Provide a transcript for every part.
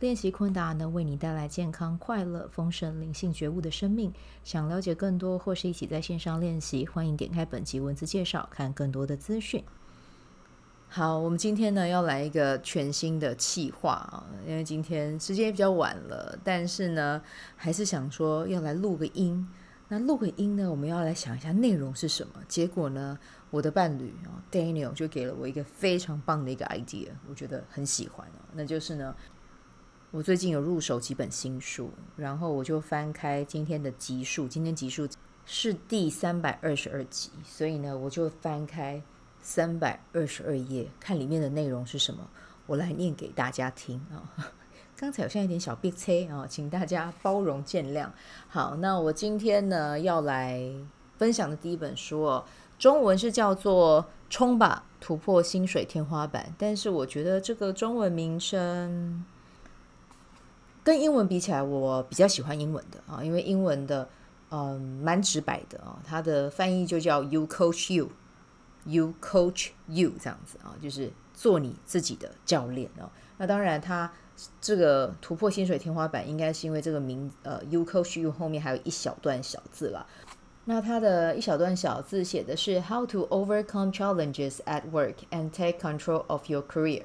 练习昆达能为你带来健康、快乐、丰盛、灵性觉悟的生命。想了解更多或是一起在线上练习，欢迎点开本集文字介绍，看更多的资讯。好，我们今天呢要来一个全新的企划啊，因为今天时间也比较晚了，但是呢还是想说要来录个音。那录个音呢，我们要来想一下内容是什么。结果呢，我的伴侣啊 Daniel 就给了我一个非常棒的一个 idea，我觉得很喜欢哦，那就是呢。我最近有入手几本新书，然后我就翻开今天的集数，今天集数是第三百二十二集，所以呢，我就翻开三百二十二页，看里面的内容是什么，我来念给大家听啊。刚才好像有点小憋车啊，请大家包容见谅。好，那我今天呢要来分享的第一本书哦，中文是叫做《冲吧，突破薪水天花板》，但是我觉得这个中文名称。跟英文比起来，我比较喜欢英文的啊，因为英文的嗯蛮直白的啊，它的翻译就叫 “You coach you”，“You coach you” 这样子啊，就是做你自己的教练哦。那当然，它这个突破薪水天花板，应该是因为这个名呃 “You coach you” 后面还有一小段小字啦。那它的一小段小字写的是 “How to overcome challenges at work and take control of your career”，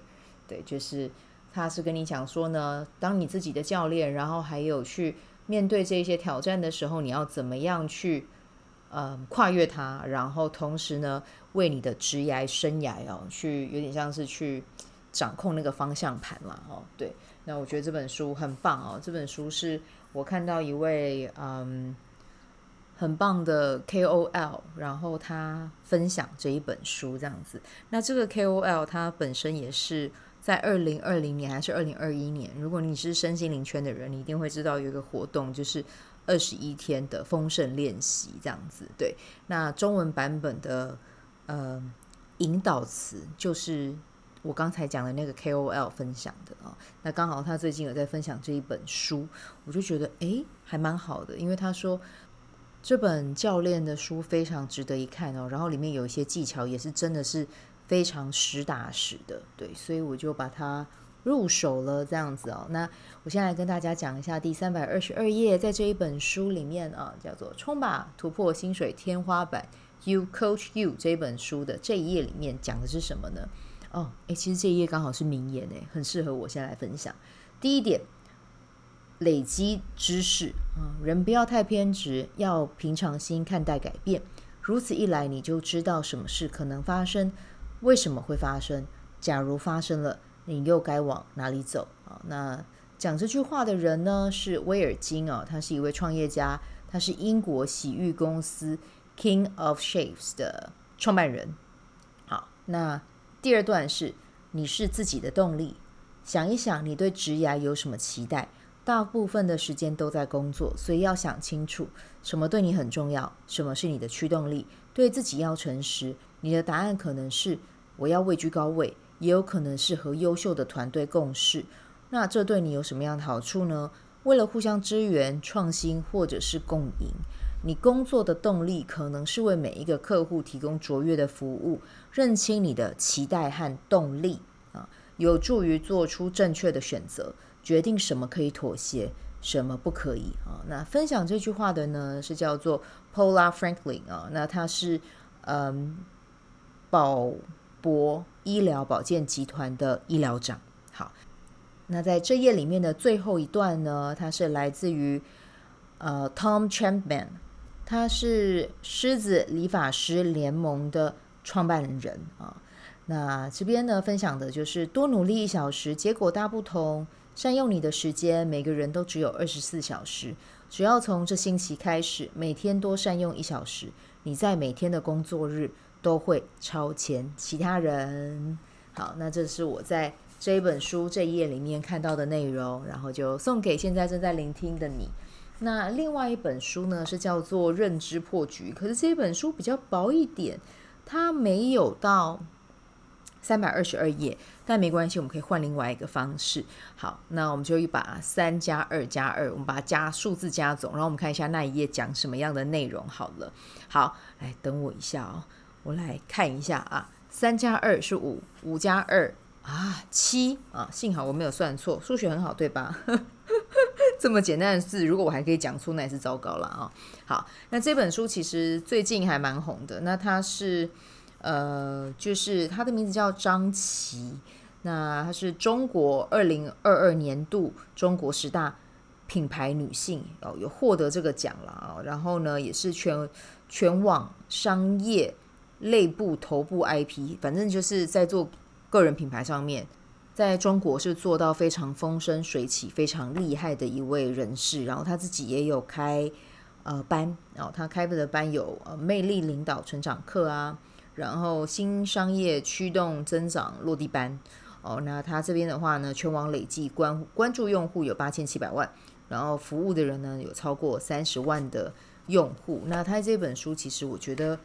对，就是。他是跟你讲说呢，当你自己的教练，然后还有去面对这些挑战的时候，你要怎么样去呃跨越它，然后同时呢，为你的职业生涯哦，去有点像是去掌控那个方向盘了哦。对，那我觉得这本书很棒哦。这本书是我看到一位嗯很棒的 KOL，然后他分享这一本书这样子。那这个 KOL 他本身也是。在二零二零年还是二零二一年，如果你是身心灵圈的人，你一定会知道有一个活动，就是二十一天的丰盛练习这样子。对，那中文版本的呃引导词就是我刚才讲的那个 KOL 分享的啊。那刚好他最近有在分享这一本书，我就觉得诶还蛮好的，因为他说这本教练的书非常值得一看哦，然后里面有一些技巧也是真的是。非常实打实的，对，所以我就把它入手了，这样子哦。那我现在跟大家讲一下第三百二十二页，在这一本书里面啊，叫做《冲吧，突破薪水天花板》，You Coach You 这一本书的这一页里面讲的是什么呢？哦，诶，其实这一页刚好是名言诶，很适合我现在来分享。第一点，累积知识啊，人不要太偏执，要平常心看待改变，如此一来，你就知道什么事可能发生。为什么会发生？假如发生了，你又该往哪里走啊？那讲这句话的人呢，是威尔金啊，他是一位创业家，他是英国洗浴公司 King of Shaves 的创办人。好，那第二段是你是自己的动力，想一想你对职涯有什么期待？大部分的时间都在工作，所以要想清楚什么对你很重要，什么是你的驱动力，对自己要诚实。你的答案可能是我要位居高位，也有可能是和优秀的团队共事。那这对你有什么样的好处呢？为了互相支援、创新或者是共赢，你工作的动力可能是为每一个客户提供卓越的服务。认清你的期待和动力啊，有助于做出正确的选择，决定什么可以妥协，什么不可以啊。那分享这句话的呢是叫做 Paula Franklin 啊，那他是嗯。保博医疗保健集团的医疗长。好，那在这页里面的最后一段呢，它是来自于呃 Tom Chapman，他是狮子理发师联盟的创办人啊。那这边呢分享的就是多努力一小时，结果大不同。善用你的时间，每个人都只有二十四小时。只要从这星期开始，每天多善用一小时，你在每天的工作日。都会超前其他人。好，那这是我在这一本书这一页里面看到的内容，然后就送给现在正在聆听的你。那另外一本书呢，是叫做《认知破局》，可是这本书比较薄一点，它没有到三百二十二页，但没关系，我们可以换另外一个方式。好，那我们就把三加二加二，我们把它加数字加总，然后我们看一下那一页讲什么样的内容。好了，好，来等我一下哦，我来看一下啊，三加二是五，五加二啊七啊，幸好我没有算错，数学很好，对吧？这么简单的事，如果我还可以讲出，那也是糟糕了啊！好，那这本书其实最近还蛮红的。那它是，呃，就是它的名字叫张琦。那她是中国二零二二年度中国十大品牌女性哦，有获得这个奖了啊。然后呢，也是全全网商业类部头部 IP，反正就是在做个人品牌上面。在中国是做到非常风生水起、非常厉害的一位人士，然后他自己也有开呃班，然后他开的班有呃魅力领导成长课啊，然后新商业驱动增长落地班哦，那他这边的话呢，全网累计关关注用户有八千七百万，然后服务的人呢有超过三十万的用户，那他这本书其实我觉得。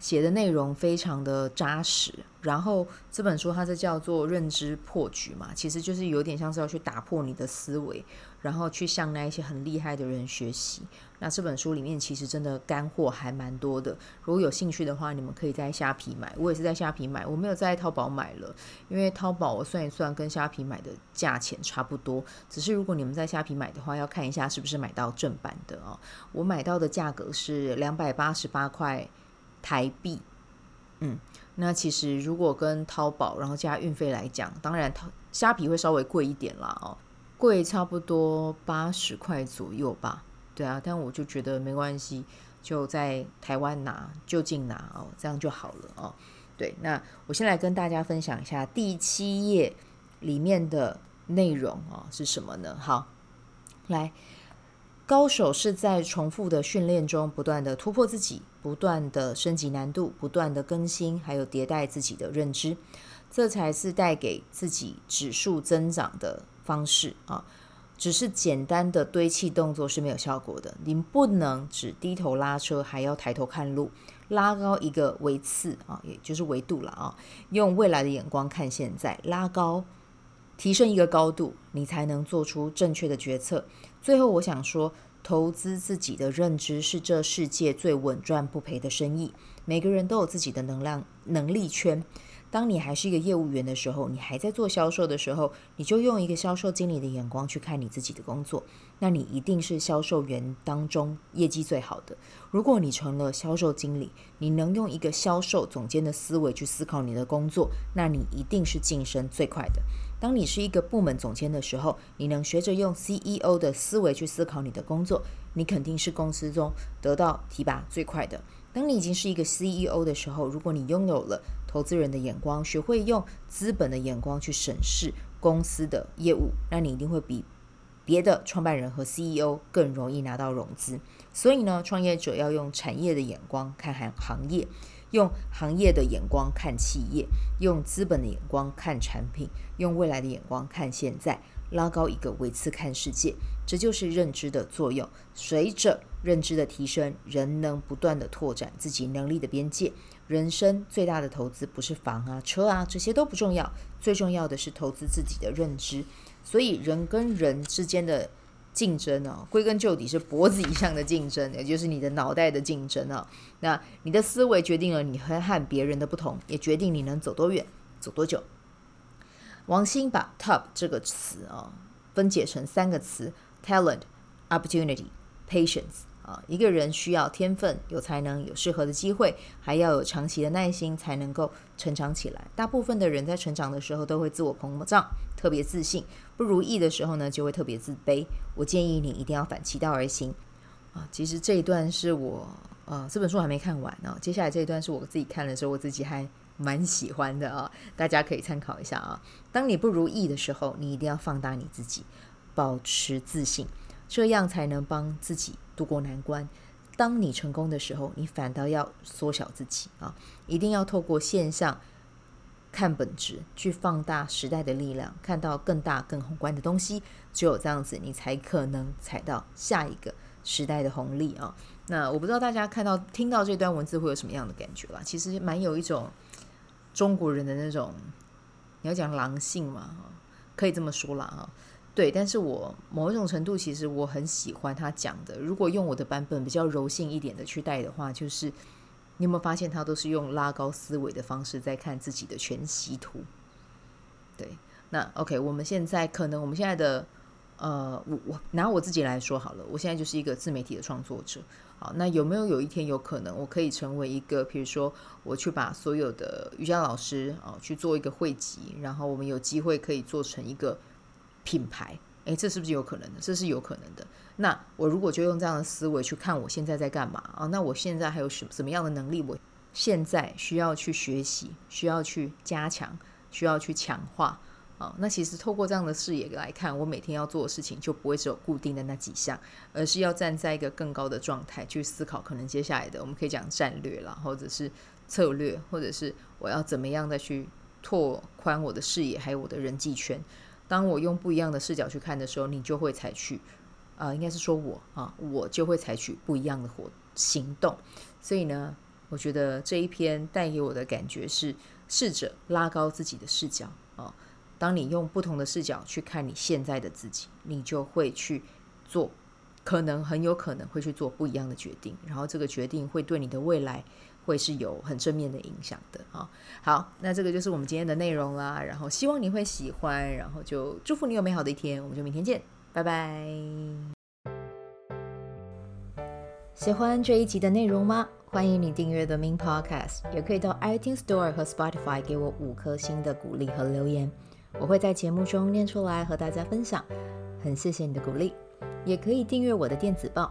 写的内容非常的扎实，然后这本书它是叫做认知破局嘛，其实就是有点像是要去打破你的思维，然后去向那一些很厉害的人学习。那这本书里面其实真的干货还蛮多的，如果有兴趣的话，你们可以在虾皮买。我也是在虾皮买，我没有在淘宝买了，因为淘宝我算一算跟虾皮买的价钱差不多。只是如果你们在虾皮买的话，要看一下是不是买到正版的、哦。我买到的价格是两百八十八块。台币，嗯，那其实如果跟淘宝然后加运费来讲，当然虾皮会稍微贵一点啦，哦，贵差不多八十块左右吧，对啊，但我就觉得没关系，就在台湾拿就近拿哦，这样就好了哦。对，那我先来跟大家分享一下第七页里面的内容，哦，是什么呢？好，来。高手是在重复的训练中不断的突破自己，不断的升级难度，不断的更新，还有迭代自己的认知，这才是带给自己指数增长的方式啊！只是简单的堆砌动作是没有效果的，你不能只低头拉车，还要抬头看路，拉高一个维次啊，也就是维度了啊，用未来的眼光看现在，拉高。提升一个高度，你才能做出正确的决策。最后，我想说，投资自己的认知是这世界最稳赚不赔的生意。每个人都有自己的能量能力圈。当你还是一个业务员的时候，你还在做销售的时候，你就用一个销售经理的眼光去看你自己的工作，那你一定是销售员当中业绩最好的。如果你成了销售经理，你能用一个销售总监的思维去思考你的工作，那你一定是晋升最快的。当你是一个部门总监的时候，你能学着用 CEO 的思维去思考你的工作，你肯定是公司中得到提拔最快的。当你已经是一个 CEO 的时候，如果你拥有了投资人的眼光，学会用资本的眼光去审视公司的业务，那你一定会比别的创办人和 CEO 更容易拿到融资。所以呢，创业者要用产业的眼光看行行业。用行业的眼光看企业，用资本的眼光看产品，用未来的眼光看现在，拉高一个维次看世界，这就是认知的作用。随着认知的提升，人能不断地拓展自己能力的边界。人生最大的投资不是房啊、车啊，这些都不重要，最重要的是投资自己的认知。所以，人跟人之间的。竞争哦，归根究底是脖子以上的竞争，也就是你的脑袋的竞争啊。那你的思维决定了你和和别人的不同，也决定你能走多远，走多久。王兴把 “top” 这个词啊分解成三个词：talent、opportunity、patience。啊，一个人需要天分、有才能、有适合的机会，还要有长期的耐心，才能够成长起来。大部分的人在成长的时候都会自我膨胀，特别自信；不如意的时候呢，就会特别自卑。我建议你一定要反其道而行。啊，其实这一段是我，呃，这本书还没看完呢。接下来这一段是我自己看的时候，我自己还蛮喜欢的啊，大家可以参考一下啊。当你不如意的时候，你一定要放大你自己，保持自信。这样才能帮自己度过难关。当你成功的时候，你反倒要缩小自己啊！一定要透过现象看本质，去放大时代的力量，看到更大更宏观的东西。只有这样子，你才可能踩到下一个时代的红利啊！那我不知道大家看到听到这段文字会有什么样的感觉啦？其实蛮有一种中国人的那种，你要讲狼性嘛，可以这么说啦哈。对，但是我某一种程度，其实我很喜欢他讲的。如果用我的版本比较柔性一点的去带的话，就是你有没有发现他都是用拉高思维的方式在看自己的全息图？对，那 OK，我们现在可能我们现在的呃，我我拿我自己来说好了，我现在就是一个自媒体的创作者。好，那有没有有一天有可能我可以成为一个，比如说我去把所有的瑜伽老师啊去做一个汇集，然后我们有机会可以做成一个。品牌，诶，这是不是有可能的？这是有可能的。那我如果就用这样的思维去看我现在在干嘛啊？那我现在还有什么什么样的能力？我现在需要去学习，需要去加强，需要去强化啊？那其实透过这样的视野来看，我每天要做的事情就不会只有固定的那几项，而是要站在一个更高的状态去思考，可能接下来的我们可以讲战略啦，或者是策略，或者是我要怎么样再去拓宽我的视野，还有我的人际圈。当我用不一样的视角去看的时候，你就会采取，啊、应该是说我啊，我就会采取不一样的活行动。所以呢，我觉得这一篇带给我的感觉是，试着拉高自己的视角啊。当你用不同的视角去看你现在的自己，你就会去做，可能很有可能会去做不一样的决定，然后这个决定会对你的未来。会是有很正面的影响的啊！好，那这个就是我们今天的内容啦。然后希望你会喜欢，然后就祝福你有美好的一天。我们就明天见，拜拜。喜欢这一集的内容吗？欢迎你订阅 The Min Podcast，也可以到 iTunes Store 和 Spotify 给我五颗星的鼓励和留言，我会在节目中念出来和大家分享。很谢谢你的鼓励，也可以订阅我的电子报。